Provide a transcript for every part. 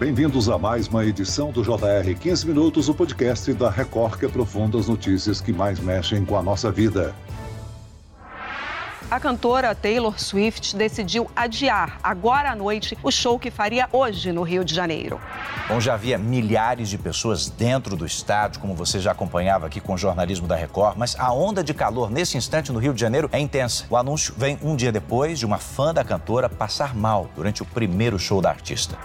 Bem-vindos a mais uma edição do JR 15 Minutos, o podcast da Record que aprofunda as notícias que mais mexem com a nossa vida. A cantora Taylor Swift decidiu adiar agora à noite o show que faria hoje no Rio de Janeiro. Bom, já havia milhares de pessoas dentro do estádio, como você já acompanhava aqui com o jornalismo da Record, mas a onda de calor nesse instante no Rio de Janeiro é intensa. O anúncio vem um dia depois de uma fã da cantora passar mal durante o primeiro show da artista.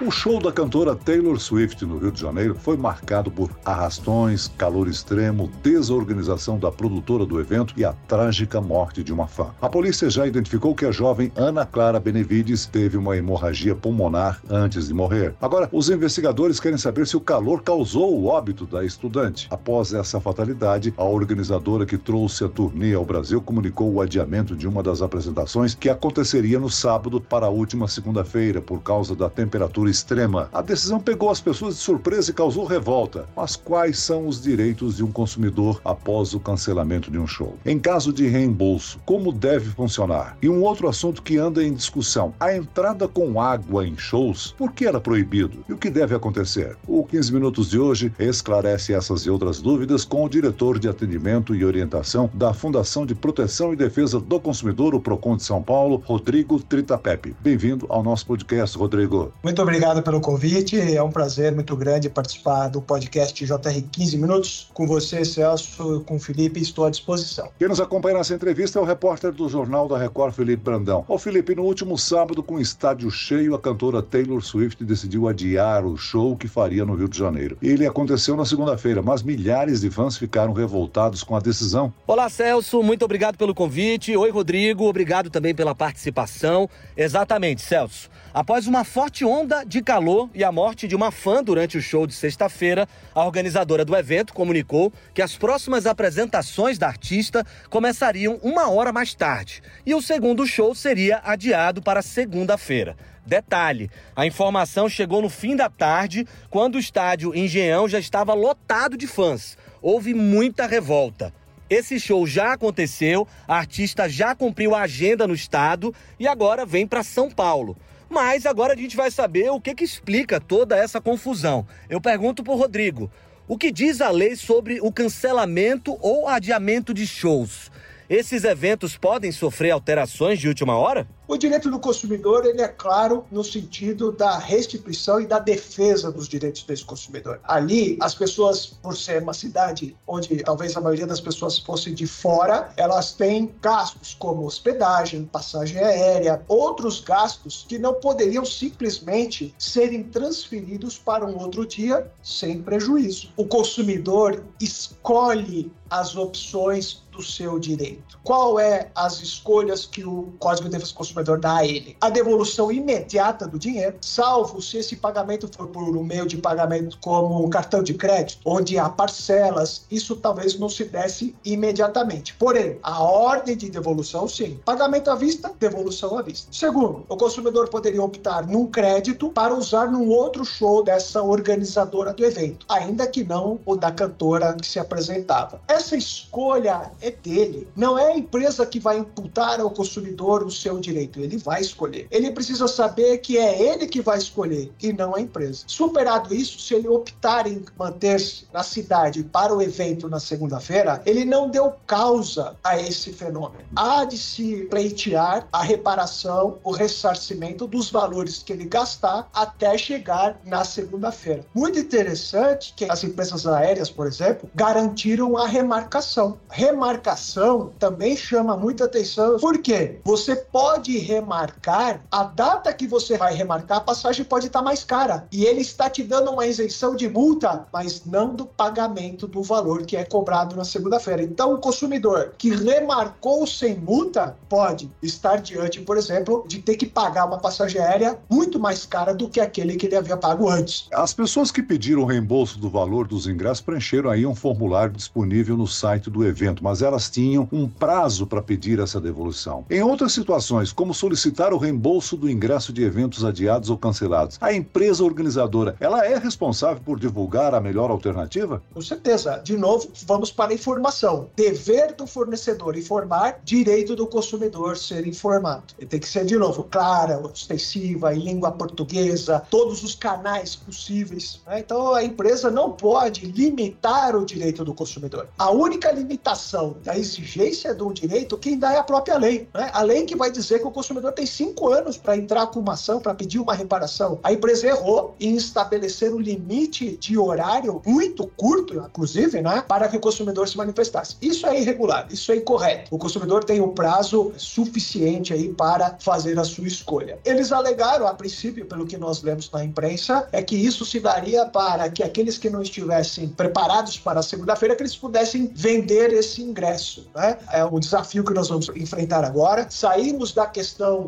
O show da cantora Taylor Swift no Rio de Janeiro foi marcado por arrastões, calor extremo, desorganização da produtora do evento e a trágica morte de uma fã. A polícia já identificou que a jovem Ana Clara Benevides teve uma hemorragia pulmonar antes de morrer. Agora, os investigadores querem saber se o calor causou o óbito da estudante. Após essa fatalidade, a organizadora que trouxe a turnê ao Brasil comunicou o adiamento de uma das apresentações que aconteceria no sábado para a última segunda-feira por causa da temperatura extrema. A decisão pegou as pessoas de surpresa e causou revolta. Mas quais são os direitos de um consumidor após o cancelamento de um show? Em caso de reembolso, como deve funcionar? E um outro assunto que anda em discussão: a entrada com água em shows, por que era proibido? E o que deve acontecer? O 15 Minutos de hoje esclarece essas e outras dúvidas com o diretor de atendimento e orientação da Fundação de Proteção e Defesa do Consumidor, o PROCON de São Paulo, Rodrigo Tritapepe. Bem-vindo ao nosso podcast, Rodrigo. Muito obrigado obrigado pelo convite. É um prazer muito grande participar do podcast JR 15 Minutos. Com você, Celso, com o Felipe, estou à disposição. Quem nos acompanha nessa entrevista é o repórter do Jornal da Record, Felipe Brandão. Ô, Felipe, no último sábado, com o estádio cheio, a cantora Taylor Swift decidiu adiar o show que faria no Rio de Janeiro. Ele aconteceu na segunda-feira, mas milhares de fãs ficaram revoltados com a decisão. Olá, Celso, muito obrigado pelo convite. Oi, Rodrigo, obrigado também pela participação. Exatamente, Celso. Após uma forte onda de calor e a morte de uma fã durante o show de sexta-feira, a organizadora do evento comunicou que as próximas apresentações da artista começariam uma hora mais tarde e o segundo show seria adiado para segunda-feira. Detalhe: a informação chegou no fim da tarde, quando o estádio Engenhão já estava lotado de fãs. Houve muita revolta. Esse show já aconteceu, a artista já cumpriu a agenda no estado e agora vem para São Paulo. Mas agora a gente vai saber o que, que explica toda essa confusão. Eu pergunto para Rodrigo: o que diz a lei sobre o cancelamento ou adiamento de shows? Esses eventos podem sofrer alterações de última hora? O direito do consumidor ele é claro no sentido da restituição e da defesa dos direitos desse consumidor. Ali, as pessoas, por ser uma cidade onde talvez a maioria das pessoas fossem de fora, elas têm gastos como hospedagem, passagem aérea, outros gastos que não poderiam simplesmente serem transferidos para um outro dia sem prejuízo. O consumidor escolhe as opções do seu direito. Qual é as escolhas que o Código de Defesa Consumidor dá a ele? A devolução imediata do dinheiro, salvo se esse pagamento for por um meio de pagamento como um cartão de crédito, onde há parcelas, isso talvez não se desse imediatamente. Porém, a ordem de devolução, sim. Pagamento à vista, devolução à vista. Segundo, o consumidor poderia optar num crédito para usar num outro show dessa organizadora do evento, ainda que não o da cantora que se apresentava. Essa escolha é dele. Não é a empresa que vai imputar ao consumidor o seu direito. Ele vai escolher. Ele precisa saber que é ele que vai escolher e não a empresa. Superado isso, se ele optar em manter-se na cidade para o evento na segunda-feira, ele não deu causa a esse fenômeno. Há de se pleitear a reparação, o ressarcimento dos valores que ele gastar até chegar na segunda-feira. Muito interessante que as empresas aéreas, por exemplo, garantiram a remarcação. Remarcação também chama muita atenção, porque você pode remarcar a data que você vai remarcar, a passagem pode estar mais cara. E ele está te dando uma isenção de multa, mas não do pagamento do valor que é cobrado na segunda-feira. Então, o consumidor que remarcou sem multa pode estar diante, por exemplo, de ter que pagar uma passagem aérea muito mais cara do que aquele que ele havia pago antes. As pessoas que pediram o reembolso do valor dos ingressos preencheram aí um formulário disponível no site do evento, mas elas tinham um prazo para pedir essa devolução. Em outras situações, como solicitar o reembolso do ingresso de eventos adiados ou cancelados. A empresa organizadora, ela é responsável por divulgar a melhor alternativa? Com certeza. De novo, vamos para a informação. Dever do fornecedor informar, direito do consumidor ser informado. E tem que ser, de novo, clara, ostensiva, em língua portuguesa, todos os canais possíveis. Né? Então, a empresa não pode limitar o direito do consumidor. A única limitação da exigência do direito, quem dá é a própria lei. Né? A lei que vai dizer que o consumidor tem cinco anos para entrar com uma ação, para pedir uma reparação. A empresa errou em estabelecer um limite de horário muito curto, inclusive, né, para que o consumidor se manifestasse. Isso é irregular, isso é incorreto. O consumidor tem um prazo suficiente aí para fazer a sua escolha. Eles alegaram, a princípio, pelo que nós lemos na imprensa, é que isso se daria para que aqueles que não estivessem preparados para a segunda-feira, que eles pudessem vender esse ingresso. Né? É o desafio que nós vamos enfrentar agora. Saímos da questão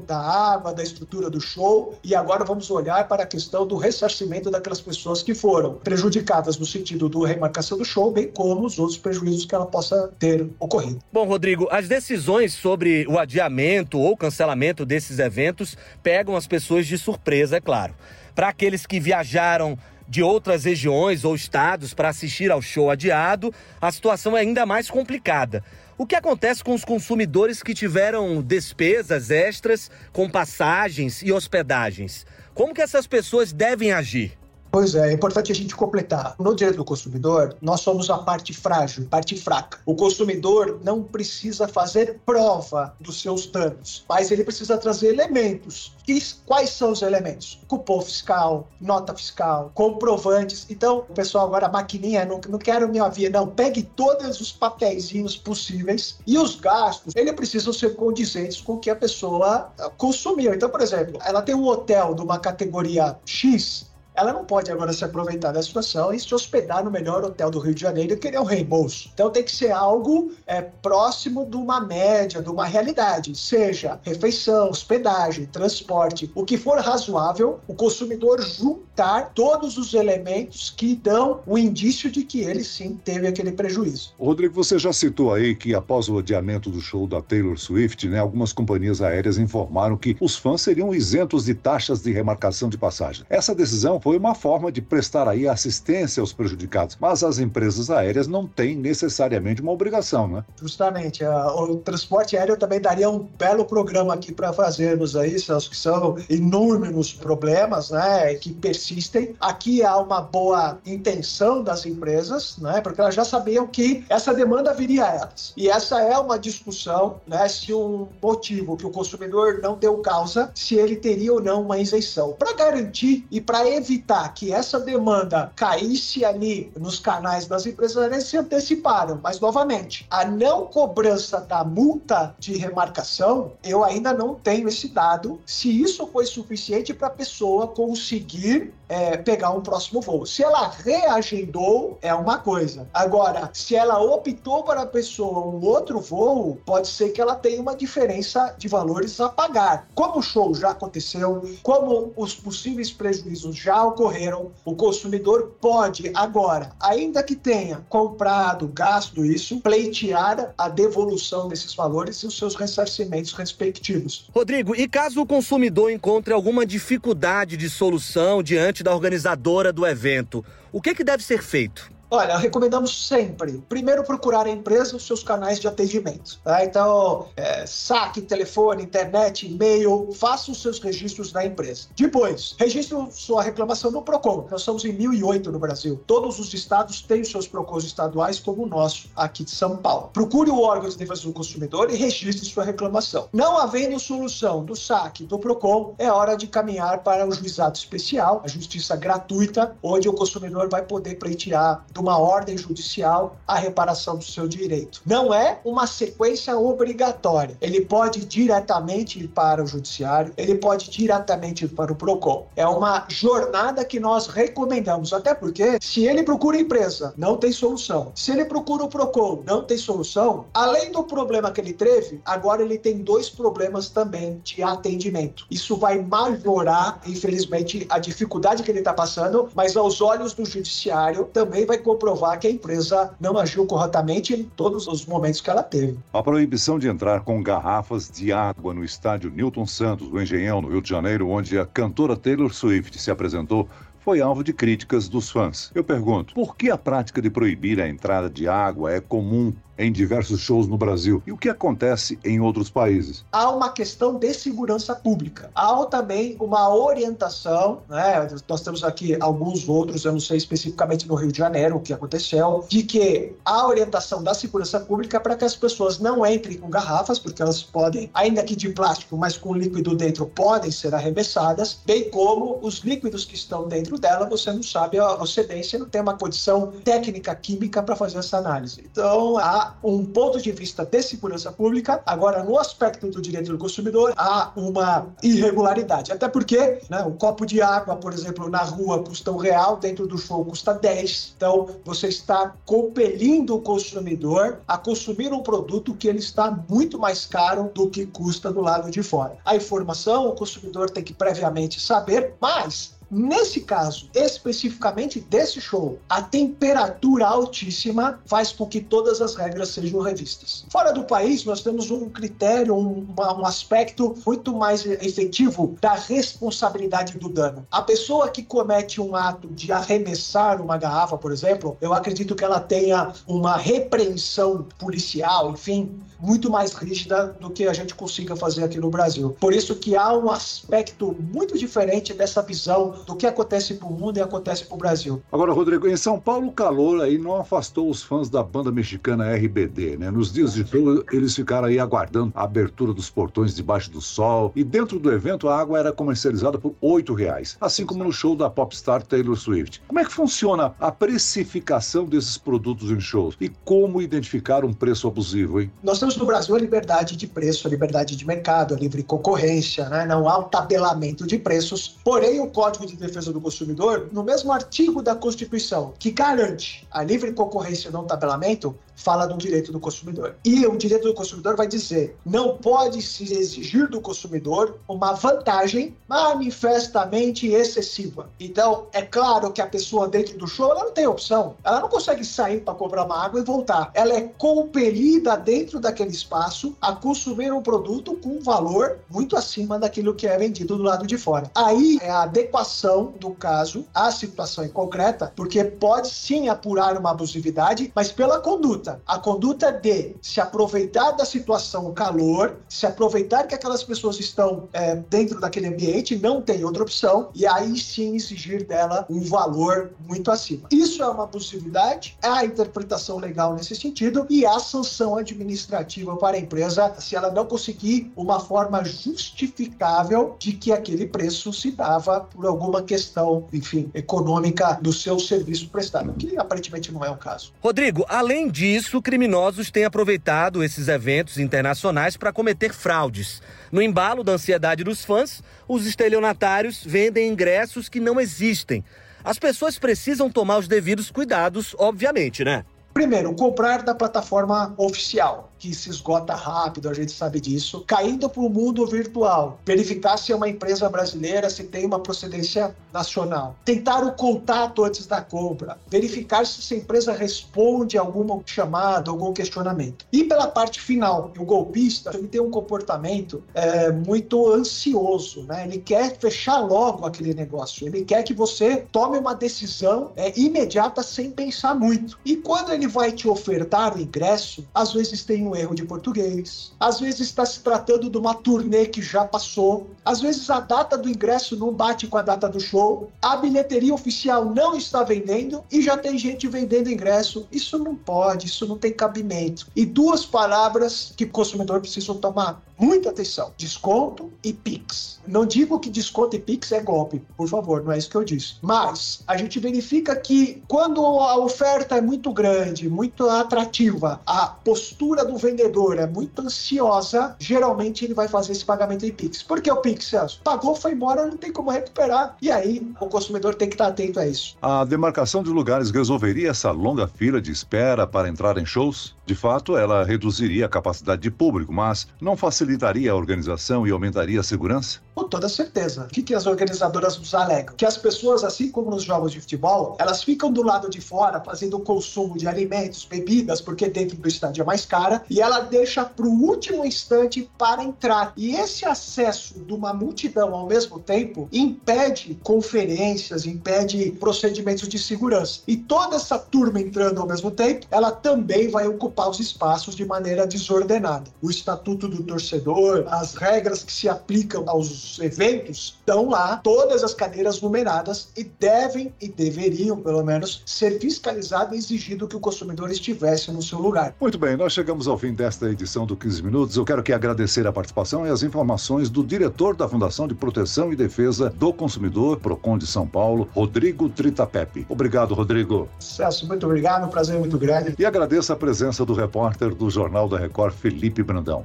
da água, da estrutura do show, e agora vamos olhar para a questão do ressarcimento daquelas pessoas que foram prejudicadas no sentido do remarcação do show, bem como os outros prejuízos que ela possa ter ocorrido. Bom, Rodrigo, as decisões sobre o adiamento ou cancelamento desses eventos pegam as pessoas de surpresa, é claro. Para aqueles que viajaram de outras regiões ou estados para assistir ao show adiado, a situação é ainda mais complicada. O que acontece com os consumidores que tiveram despesas extras com passagens e hospedagens? Como que essas pessoas devem agir? Pois é, é importante a gente completar. No direito do consumidor, nós somos a parte frágil, parte fraca. O consumidor não precisa fazer prova dos seus danos, mas ele precisa trazer elementos. E quais são os elementos? Cupom fiscal, nota fiscal, comprovantes. Então, pessoal agora, a maquininha, não, não quero me ouvir, não. Pegue todos os papeizinhos possíveis e os gastos, ele precisam ser condizentes com o que a pessoa consumiu. Então, por exemplo, ela tem um hotel de uma categoria X, ela não pode agora se aproveitar da situação e se hospedar no melhor hotel do Rio de Janeiro e querer um reembolso. Então tem que ser algo é, próximo de uma média, de uma realidade, seja refeição, hospedagem, transporte, o que for razoável, o consumidor juntar todos os elementos que dão o indício de que ele sim teve aquele prejuízo. Rodrigo, você já citou aí que após o adiamento do show da Taylor Swift, né, algumas companhias aéreas informaram que os fãs seriam isentos de taxas de remarcação de passagem. Essa decisão foi uma forma de prestar aí assistência aos prejudicados. Mas as empresas aéreas não têm necessariamente uma obrigação, né? Justamente. O transporte aéreo também daria um belo programa aqui para fazermos aí, Celso, que são inúmeros problemas, né, que persistem. Aqui há uma boa intenção das empresas, né, porque elas já sabiam que essa demanda viria a elas. E essa é uma discussão, né, se um motivo que o consumidor não deu causa, se ele teria ou não uma isenção. Para garantir e para evitar evitar que essa demanda caísse ali nos canais das empresas, eles se anteciparam. Mas, novamente, a não cobrança da multa de remarcação, eu ainda não tenho esse dado, se isso foi suficiente para a pessoa conseguir é, pegar um próximo voo. Se ela reagendou, é uma coisa. Agora, se ela optou para a pessoa um outro voo, pode ser que ela tenha uma diferença de valores a pagar. Como o show já aconteceu, como os possíveis prejuízos ocorreram, o consumidor pode agora, ainda que tenha comprado, gasto isso, pleitear a devolução desses valores e os seus ressarcimentos respectivos. Rodrigo, e caso o consumidor encontre alguma dificuldade de solução diante da organizadora do evento, o que, que deve ser feito? Olha, recomendamos sempre, primeiro procurar a empresa os seus canais de atendimento. Tá? Então, é, saque, telefone, internet, e-mail, faça os seus registros na empresa. Depois, registre sua reclamação no PROCON. Nós somos em 1008 no Brasil. Todos os estados têm os seus PROCONs estaduais, como o nosso, aqui de São Paulo. Procure o órgão de defesa do consumidor e registre sua reclamação. Não havendo solução do saque do PROCON, é hora de caminhar para o juizado especial, a justiça gratuita, onde o consumidor vai poder pleitear do uma ordem judicial a reparação do seu direito. Não é uma sequência obrigatória. Ele pode ir diretamente ir para o judiciário, ele pode ir diretamente ir para o PROCON. É uma jornada que nós recomendamos, até porque se ele procura empresa, não tem solução. Se ele procura o PROCON, não tem solução. Além do problema que ele teve, agora ele tem dois problemas também de atendimento. Isso vai majorar, infelizmente, a dificuldade que ele está passando, mas aos olhos do judiciário também vai comprovar que a empresa não agiu corretamente em todos os momentos que ela teve. A proibição de entrar com garrafas de água no estádio Newton Santos, do Engenhão, no Rio de Janeiro, onde a cantora Taylor Swift se apresentou, foi alvo de críticas dos fãs. Eu pergunto, por que a prática de proibir a entrada de água é comum em diversos shows no Brasil. E o que acontece em outros países? Há uma questão de segurança pública. Há também uma orientação, né? Nós temos aqui alguns outros, eu não sei especificamente no Rio de Janeiro o que aconteceu, de que há orientação da segurança pública para que as pessoas não entrem com garrafas, porque elas podem, ainda que de plástico, mas com líquido dentro, podem ser arremessadas, bem como os líquidos que estão dentro dela, você não sabe a procedência, não tem uma condição técnica química para fazer essa análise. Então, há um ponto de vista de segurança pública. Agora, no aspecto do direito do consumidor, há uma irregularidade. Até porque né, um copo de água, por exemplo, na rua custa um real, dentro do show custa 10. Então, você está compelindo o consumidor a consumir um produto que ele está muito mais caro do que custa do lado de fora. A informação o consumidor tem que previamente saber, mas Nesse caso, especificamente desse show, a temperatura altíssima faz com que todas as regras sejam revistas. Fora do país, nós temos um critério, um, um aspecto muito mais efetivo da responsabilidade do dano. A pessoa que comete um ato de arremessar uma garrafa, por exemplo, eu acredito que ela tenha uma repreensão policial, enfim, muito mais rígida do que a gente consiga fazer aqui no Brasil. Por isso que há um aspecto muito diferente dessa visão do que acontece para o mundo e acontece para o Brasil. Agora, Rodrigo, em São Paulo, o calor aí não afastou os fãs da banda mexicana RBD, né? Nos dias de show, eles ficaram aí aguardando a abertura dos portões debaixo do sol e dentro do evento a água era comercializada por oito reais, assim como no show da popstar Taylor Swift. Como é que funciona a precificação desses produtos em shows e como identificar um preço abusivo, hein? Nós temos no Brasil a liberdade de preço, a liberdade de mercado, a livre concorrência, né? Não há um tabelamento de preços, porém o Código de de Defesa do Consumidor, no mesmo artigo da Constituição que garante a livre concorrência no tabelamento, fala do direito do consumidor. E o direito do consumidor vai dizer: não pode se exigir do consumidor uma vantagem manifestamente excessiva. Então, é claro que a pessoa dentro do show ela não tem opção. Ela não consegue sair para comprar uma água e voltar. Ela é compelida dentro daquele espaço a consumir um produto com um valor muito acima daquilo que é vendido do lado de fora. Aí é a adequação do caso à situação em concreta, porque pode sim apurar uma abusividade, mas pela conduta conduta. A conduta de se aproveitar da situação calor, se aproveitar que aquelas pessoas estão é, dentro daquele ambiente, não tem outra opção, e aí sim exigir dela um valor muito acima. Isso é uma possibilidade, é a interpretação legal nesse sentido e a sanção administrativa para a empresa se ela não conseguir uma forma justificável de que aquele preço se dava por alguma questão, enfim, econômica do seu serviço prestado, que aparentemente não é o caso. Rodrigo, além disso, isso, criminosos têm aproveitado esses eventos internacionais para cometer fraudes. No embalo da ansiedade dos fãs, os estelionatários vendem ingressos que não existem. As pessoas precisam tomar os devidos cuidados, obviamente, né? Primeiro, comprar da plataforma oficial que se esgota rápido, a gente sabe disso, caindo para o mundo virtual, verificar se é uma empresa brasileira, se tem uma procedência nacional, tentar o contato antes da compra, verificar se essa empresa responde a algum chamado, algum questionamento. E pela parte final, o golpista ele tem um comportamento é, muito ansioso, né? Ele quer fechar logo aquele negócio, ele quer que você tome uma decisão é, imediata sem pensar muito. E quando ele vai te ofertar o ingresso, às vezes tem um erro de português, às vezes está se tratando de uma turnê que já passou, às vezes a data do ingresso não bate com a data do show, a bilheteria oficial não está vendendo e já tem gente vendendo ingresso. Isso não pode, isso não tem cabimento. E duas palavras que o consumidor precisa tomar muita atenção: desconto e Pix. Não digo que desconto e Pix é golpe, por favor, não é isso que eu disse. Mas a gente verifica que quando a oferta é muito grande, muito atrativa, a postura do vendedor é muito ansiosa, geralmente ele vai fazer esse pagamento em Pix. Por que o Pix, Celso? Pagou, foi embora, não tem como recuperar. E aí o consumidor tem que estar atento a isso. A demarcação de lugares resolveria essa longa fila de espera para entrar em shows? De fato, ela reduziria a capacidade de público, mas não facilitaria a organização e aumentaria a segurança? Com toda certeza. O que, que as organizadoras nos alegam? Que as pessoas, assim como nos jogos de futebol, elas ficam do lado de fora fazendo o consumo de alimentos, bebidas, porque dentro do estádio é mais cara, e ela deixa para o último instante para entrar. E esse acesso de uma multidão ao mesmo tempo impede conferências, impede procedimentos de segurança. E toda essa turma entrando ao mesmo tempo, ela também vai ocupar os espaços de maneira desordenada. O estatuto do torcedor, as regras que se aplicam aos eventos estão lá, todas as cadeiras numeradas e devem e deveriam, pelo menos, ser fiscalizadas e exigido que o consumidor estivesse no seu lugar. Muito bem, nós chegamos ao fim desta edição do 15 Minutos. Eu quero que agradecer a participação e as informações do diretor da Fundação de Proteção e Defesa do Consumidor, PROCON de São Paulo, Rodrigo Tritapepe. Obrigado, Rodrigo. Celso, muito obrigado, um prazer muito grande. E agradeço a presença do repórter do Jornal da Record, Felipe Brandão.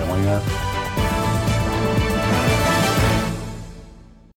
Até amanhã.